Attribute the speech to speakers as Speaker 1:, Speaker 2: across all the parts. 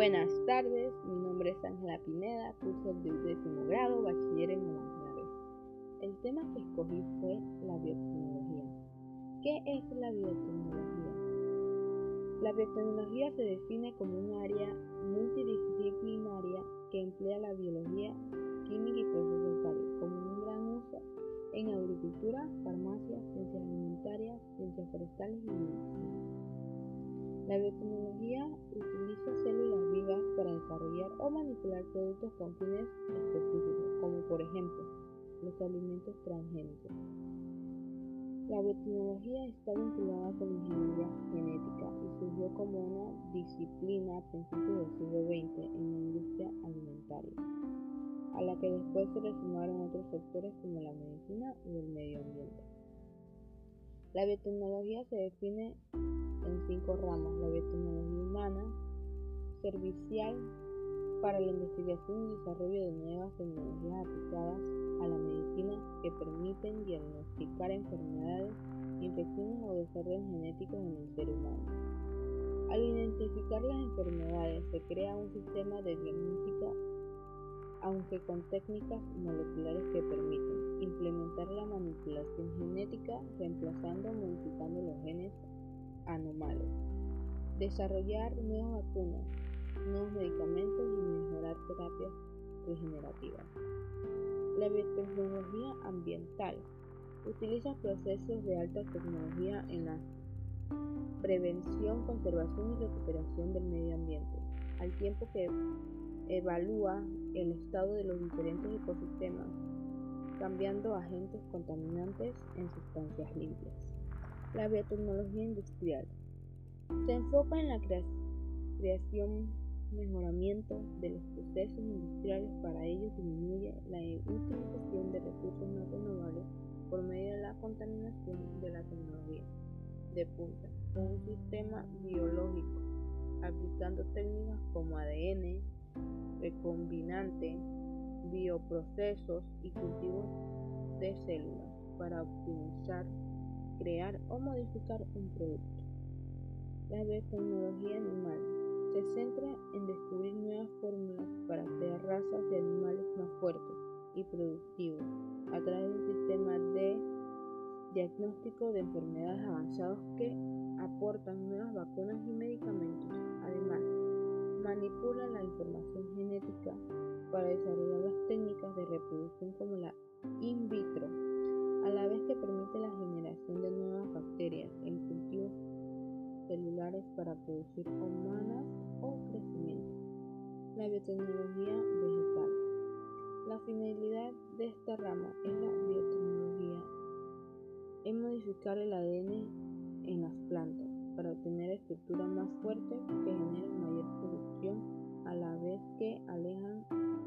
Speaker 1: Buenas tardes, mi nombre es Ángela Pineda, curso del décimo grado, bachiller en humanidades. El tema que escogí fue la biotecnología. ¿Qué es la biotecnología? La biotecnología se define como un área multidisciplinaria que emplea la biología, química y procesos varios, como un gran uso en agricultura, farmacia, ciencias alimentarias, ciencias forestales y medicina. La biotecnología utiliza células productos con fines específicos, como por ejemplo los alimentos transgénicos. La biotecnología está vinculada con la ingeniería genética y surgió como una disciplina a principios del siglo XX en la industria alimentaria, a la que después se le sumaron otros sectores como la medicina y el medio ambiente. La biotecnología se define en cinco ramas, la biotecnología humana, servicial para la investigación y desarrollo de nuevas tecnologías aplicadas a la medicina que permiten diagnosticar enfermedades, infecciones o desórdenes genéticos en el ser humano. Al identificar las enfermedades se crea un sistema de diagnóstico aunque con técnicas moleculares que permiten implementar la manipulación genética reemplazando o modificando los genes anomales, desarrollar nuevas vacunas, nuevos medicamentos y mejorar terapias regenerativas. La biotecnología ambiental utiliza procesos de alta tecnología en la prevención, conservación y recuperación del medio ambiente, al tiempo que evalúa el estado de los diferentes ecosistemas, cambiando agentes contaminantes en sustancias limpias. La biotecnología industrial se enfoca en la creación mejoramiento de los procesos industriales. Para ello disminuye la utilización de recursos no renovables por medio de la contaminación de la tecnología de punta con un sistema biológico, aplicando técnicas como ADN, recombinante, bioprocesos y cultivos de células para optimizar crear o modificar un producto. La biotecnología animal se centra en descubrir nuevas fórmulas para crear razas de animales más fuertes y productivos a través de un sistema de diagnóstico de enfermedades avanzados que aportan nuevas vacunas y medicamentos. Además, manipula la información genética para desarrollar las técnicas de reproducción como la para producir humanas o crecimiento. La biotecnología vegetal. La finalidad de esta rama es la biotecnología es modificar el ADN en las plantas para obtener estructuras más fuertes que generen mayor producción a la vez que alejan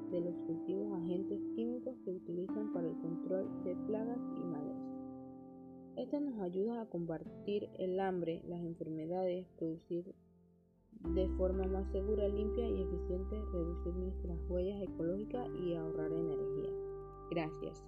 Speaker 1: de los cultivos agentes químicos que utilizan para el control de plagas y malezas. Esto nos ayuda a combatir el hambre, las enfermedades, producir de forma más segura, limpia y eficiente, reducir nuestras huellas ecológicas y ahorrar energía. Gracias.